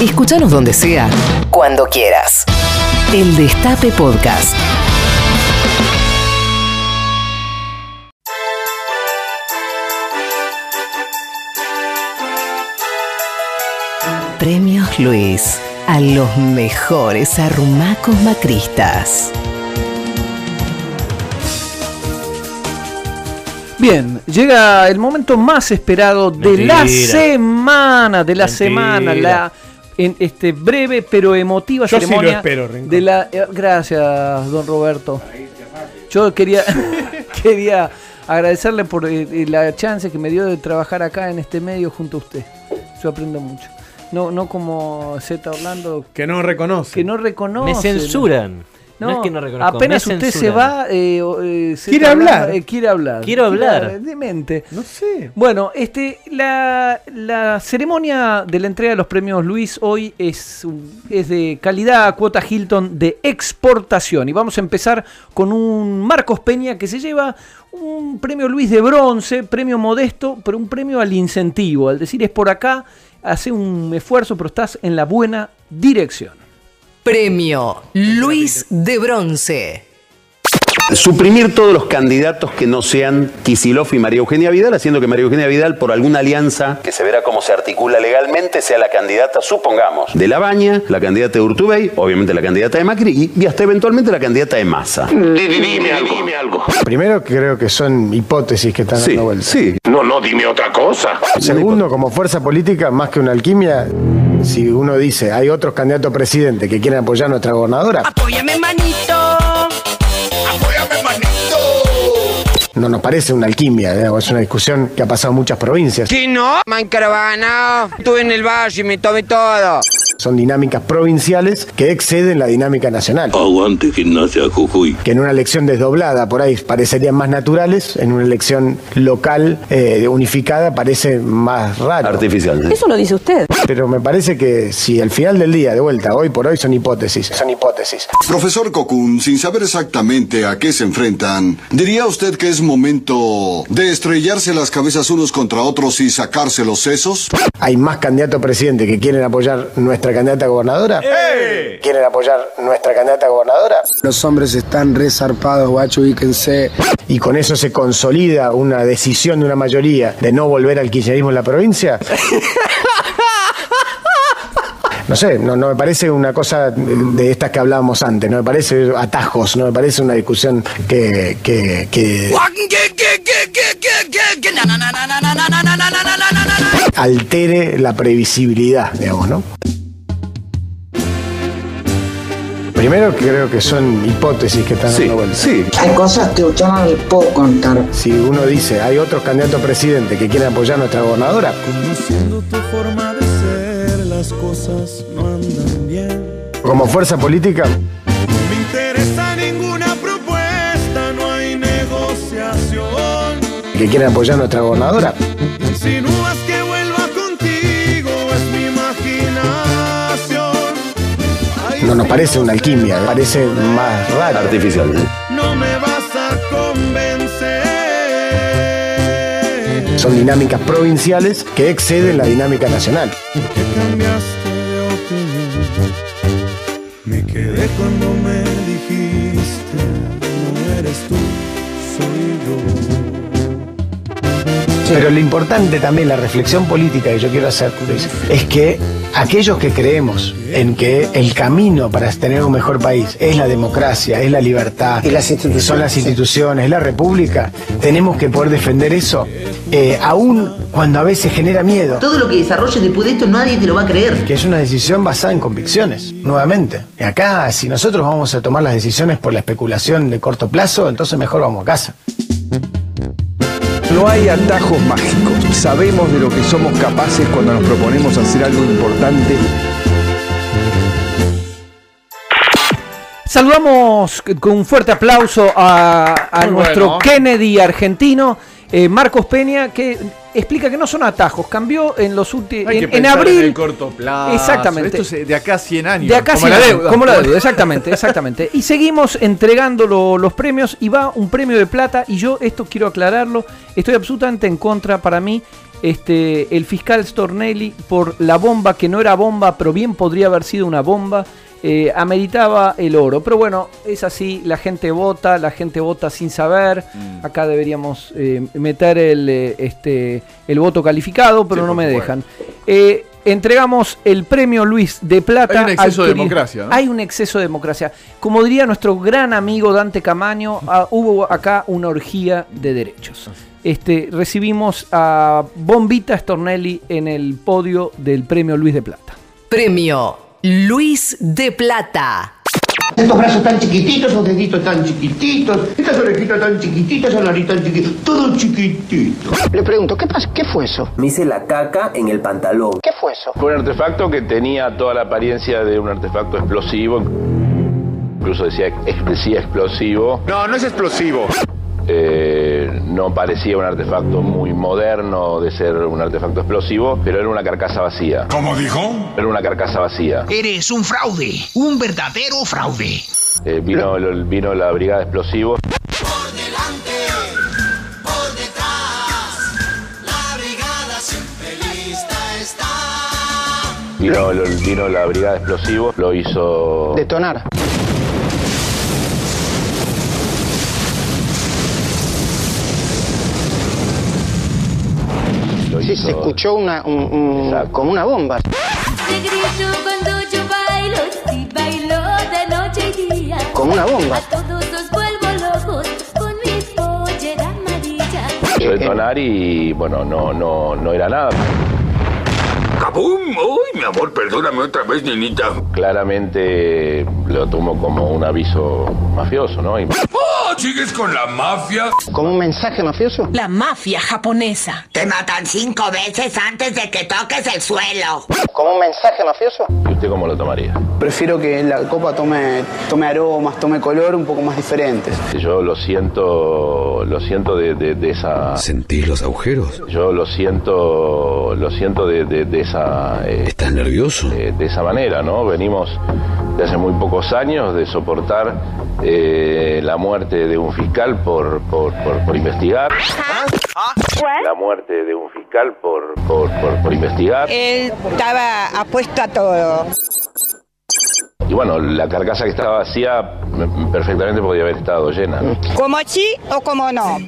Escúchanos donde sea, cuando quieras. El Destape Podcast. Premios Luis a los mejores arrumacos macristas. Bien, llega el momento más esperado de la semana, de la Mentira. semana, la en este breve pero emotiva Yo sí lo ceremonia espero, Rincón. de la eh, gracias, don Roberto. Yo quería quería agradecerle por eh, eh, la chance que me dio de trabajar acá en este medio junto a usted. Yo aprendo mucho. No no como Z Orlando Que no reconoce. que no reconoce. Me censuran. No, es que no reconozco. Apenas me usted se va, eh, eh, Z Quiere hablar. eh, quiere hablar. Quiero hablar. Demente. No sé. Bueno, este, la, la ceremonia de la entrega de los premios Luis hoy es, es de calidad cuota Hilton de exportación. Y vamos a empezar con un Marcos Peña que se lleva un premio Luis de bronce, premio modesto, pero un premio al incentivo. Al decir es por acá, hace un esfuerzo, pero estás en la buena dirección. Premio Luis de Bronce. Suprimir todos los candidatos que no sean Kisilov y María Eugenia Vidal, haciendo que María Eugenia Vidal, por alguna alianza que se verá cómo se articula legalmente, sea la candidata, supongamos, de La Baña, la candidata de Urtubey, obviamente la candidata de Macri y, y hasta eventualmente la candidata de Massa. Dime algo, dime algo. Primero creo que son hipótesis que están Sí, dando vuelta. sí. No, no, dime otra cosa. Segundo, como fuerza política, más que una alquimia, si uno dice hay otros candidatos a presidente que quieren apoyar a nuestra gobernadora, Apóyame, manito. Apóyame, manito. No nos parece una alquimia, digamos, es una discusión que ha pasado en muchas provincias. Si no, Mancaravana. Estuve en el valle y me tomé todo. Son dinámicas provinciales que exceden la dinámica nacional. Aguante gimnasia Jujuy. Que en una elección desdoblada por ahí parecerían más naturales, en una elección local eh, unificada parece más raro. Artificial. ¿sí? Eso lo dice usted. Pero me parece que si al final del día, de vuelta, hoy por hoy son hipótesis, son hipótesis. Profesor Kokun, sin saber exactamente a qué se enfrentan, ¿diría usted que es momento de estrellarse las cabezas unos contra otros y sacarse los sesos? Hay más candidatos a presidente que quieren apoyar nuestra candidata a gobernadora. ¿Quieren apoyar nuestra candidata a gobernadora? Los hombres están resarpados, guacho, ubíquense. Y con eso se consolida una decisión de una mayoría de no volver al kirchnerismo en la provincia. No sé, no, no me parece una cosa de estas que hablábamos antes, no me parece atajos, no me parece una discusión que, que, que altere la previsibilidad, digamos, ¿no? Primero creo que son hipótesis que están Sí, dando vuelta. sí. Hay cosas que yo no les puedo contar. Si uno dice hay otros candidatos a presidente que quieren apoyar a nuestra gobernadora, Conociendo tu forma de ser, las cosas no andan bien. como fuerza política, No me interesa ninguna propuesta, no hay negociación. que quieren apoyar a nuestra gobernadora, Insinúas que vuelva contigo, es mi imaginación. Ay, no nos parece una alquimia, parece más raro. Artificial. ¿sí? No me vas a convencer. Son dinámicas provinciales que exceden la dinámica nacional. Cambiaste de opinión. Me quedé cuando me dijiste, no eres tú, soy yo. Pero lo importante también, la reflexión política que yo quiero hacer, Luis, es que aquellos que creemos en que el camino para tener un mejor país es la democracia, es la libertad, Y las instituciones. son las instituciones, es la república, tenemos que poder defender eso, eh, aún cuando a veces genera miedo. Todo lo que desarrolles después de esto nadie te lo va a creer. que es una decisión basada en convicciones, nuevamente. Y acá, si nosotros vamos a tomar las decisiones por la especulación de corto plazo, entonces mejor vamos a casa. No hay atajos mágicos. Sabemos de lo que somos capaces cuando nos proponemos hacer algo importante. Saludamos con un fuerte aplauso a, nuestro bueno. Kennedy argentino, eh, Marcos Peña, que explica que no son atajos, cambió en los últimos. En, en abril. en el corto plazo. Exactamente. Esto es de acá a 100 años. De acá como sí, la deuda. Como la deuda, exactamente, exactamente. Y seguimos entregando lo- los premios y va un premio de plata y yo esto quiero aclararlo, estoy absolutamente en contra para mí este, el fiscal Stornelli por la bomba, que no era bomba, pero bien podría haber sido una bomba, eh, ameritaba el oro. Pero bueno, es así, la gente vota, la gente vota sin saber. Mm. Acá deberíamos eh, meter el, eh, este, el voto calificado, pero Sí, no me dejan. Eh, entregamos el premio Luis de Plata. Hay un exceso de democracia, ¿no? Hay un exceso de democracia. Como diría nuestro gran amigo Dante Camaño, ah, hubo acá una orgía de derechos. Este, recibimos a Bombita Stornelli en el podio del premio Luis de Plata. Premio Luis de Plata. Estos brazos tan chiquititos, esos deditos tan chiquititos, estas orejitas tan chiquititas, esa nariz tan chiquitita, todo chiquitito. Le pregunto, ¿qué pasó? ¿Qué fue eso? Me hice la caca en el pantalón. ¿Qué fue eso? Fue un artefacto que tenía toda la apariencia de un artefacto explosivo. Incluso decía, decía explosivo. No, no es explosivo. Eh, no parecía un artefacto muy moderno de ser un artefacto explosivo, pero era una carcasa vacía. ¿Cómo dijo? Era una carcasa vacía. Eres un fraude, un verdadero fraude. Eh, vino, el- vino la brigada de explosivos. Vino, el- vino la brigada de explosivos, lo hizo... Detonar. Sí, se escuchó una, un- un- como una bomba. Cuando yo bailo, si bailo de noche y día. Como una bomba. Detonar y bueno, no, no, no era nada. ¡Cabum! ¡Uy, mi amor, perdóname otra vez, niñita! Claramente lo tomó como un aviso mafioso, ¿no? Y ¡Oh, sigues con la mafia! ¿Como un mensaje mafioso? La mafia japonesa. Te matan cinco veces antes de que toques el suelo. ¿Como un mensaje mafioso? ¿y usted cómo lo tomaría? Prefiero que la copa tome, tome aromas, tome color un poco más diferentes. Yo lo siento, lo siento de, de- de esa... ¿Sentís los agujeros? Yo lo siento, lo siento de, de- de esa... eh, ¿Estás nervioso? eh, de esa manera, ¿no? Venimos de hace muy pocos años de soportar eh, la muerte de un fiscal por, por, por- por investigar. La muerte de un fiscal por, por, por- por investigar. Él estaba apuesto a todo. Y bueno, la carcasa que estaba vacía perfectamente podía haber estado llena. Como sí o como no.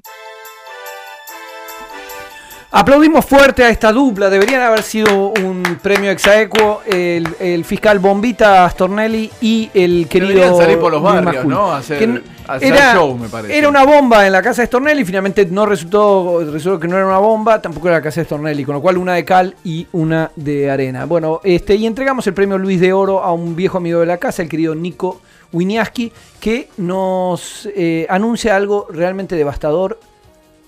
Aplaudimos fuerte a esta dupla. Deberían haber sido un premio exaequo el, el fiscal Bombita Stornelli y el querido. Deberían salir por los barrios, Majul. ¿no? Hacer- Que hacer era, show, me parece. Era una bomba en la casa de Stornelli. Finalmente no resultó, resultó que no era una bomba. Tampoco era la casa de Stornelli. Con lo cual, una de cal y una de arena. Bueno, este y entregamos el premio Luis de Oro a un viejo amigo de la casa, el querido Nico Winiaski, que nos eh, anuncia algo realmente devastador.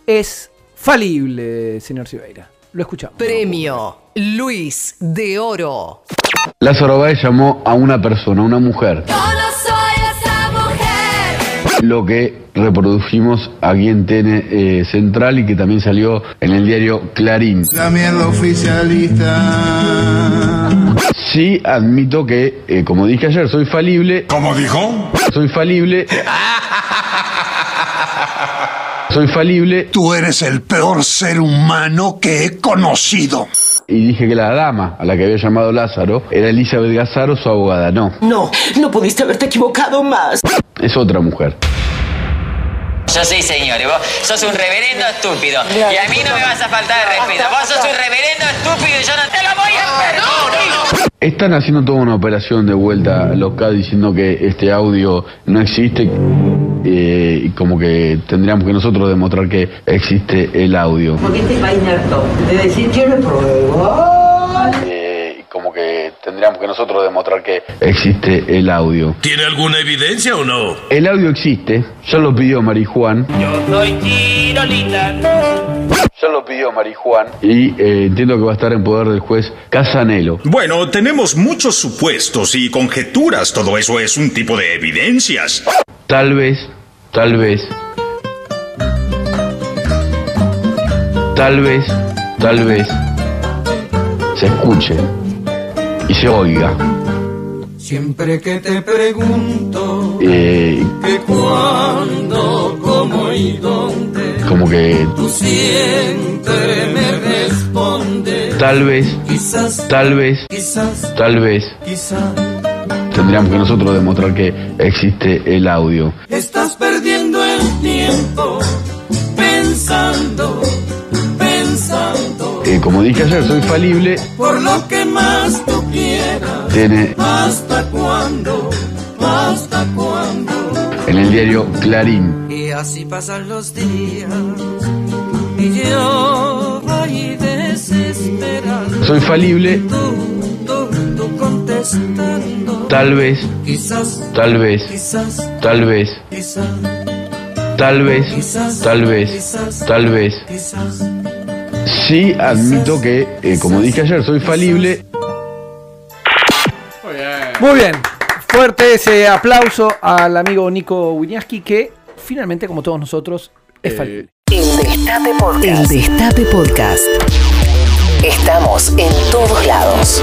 Es falible, señor Silveira. Lo escuchamos. Premio Luis de Oro. Lázaro Báez llamó a una persona, a una no mujer. Lo que reprodujimos aquí en TN eh, Central y que también salió en el diario Clarín. La mierda oficialista. Sí, admito que, eh, como dije ayer, soy falible. ¿Cómo dijo? Soy falible. Soy falible. Tú eres el peor ser humano que he conocido. Y dije que la dama a la que había llamado Lázaro era Elizabeth Gazzaro, su abogada. No, No, no pudiste haberte equivocado más. es otra mujer. Yo sí, señor, y vos sos un reverendo estúpido. Y a mí no me vas a faltar el respeto. Vos sos un reverendo estúpido y yo no te lo. Están haciendo toda una operación de vuelta local diciendo que este audio no existe eh, y como que tendríamos que nosotros demostrar que existe el audio. Porque este país harto de decir yo lo pruebo. Eh, y como que tendríamos que nosotros demostrar que existe el audio. ¿Tiene alguna evidencia o no? El audio existe, ya lo pidió Marijuán, Yo soy Chirolita. Ya lo pidió Marijuán y eh, entiendo que va a estar en poder del juez Casanelo. Bueno, tenemos muchos supuestos y conjeturas. Todo eso es un tipo de evidencias. Tal vez, tal vez, tal vez, tal vez se escuche y se oiga. Siempre que te pregunto Eh, que cuándo, cómo y dónde, como que Tú siempre me respondes. tal vez, Quizás, tal vez, quizás, tal vez quizás. tendríamos que nosotros demostrar que existe el audio. Estás perdiendo el tiempo pensando, pensando. Eh, como dije ayer, soy falible, Por lo que más tú quieras. tiene ¿Hasta cuándo? ¿Hasta cuándo? En el diario Clarín. Y así pasan los días. Y yo voy desesperado. Soy falible, Tú, tú, tú contestando. tal vez, Quizás, tal vez, quizás, tal vez, quizás, tal vez, tal vez, tal vez. quizás. Sí admito que, eh, como dije ayer, soy falible. Muy bien. Fuerte ese aplauso al amigo Nico Winiaski que finalmente, como todos nosotros, es falible. El Destape Podcast. El Destape Podcast. Estamos en todos lados.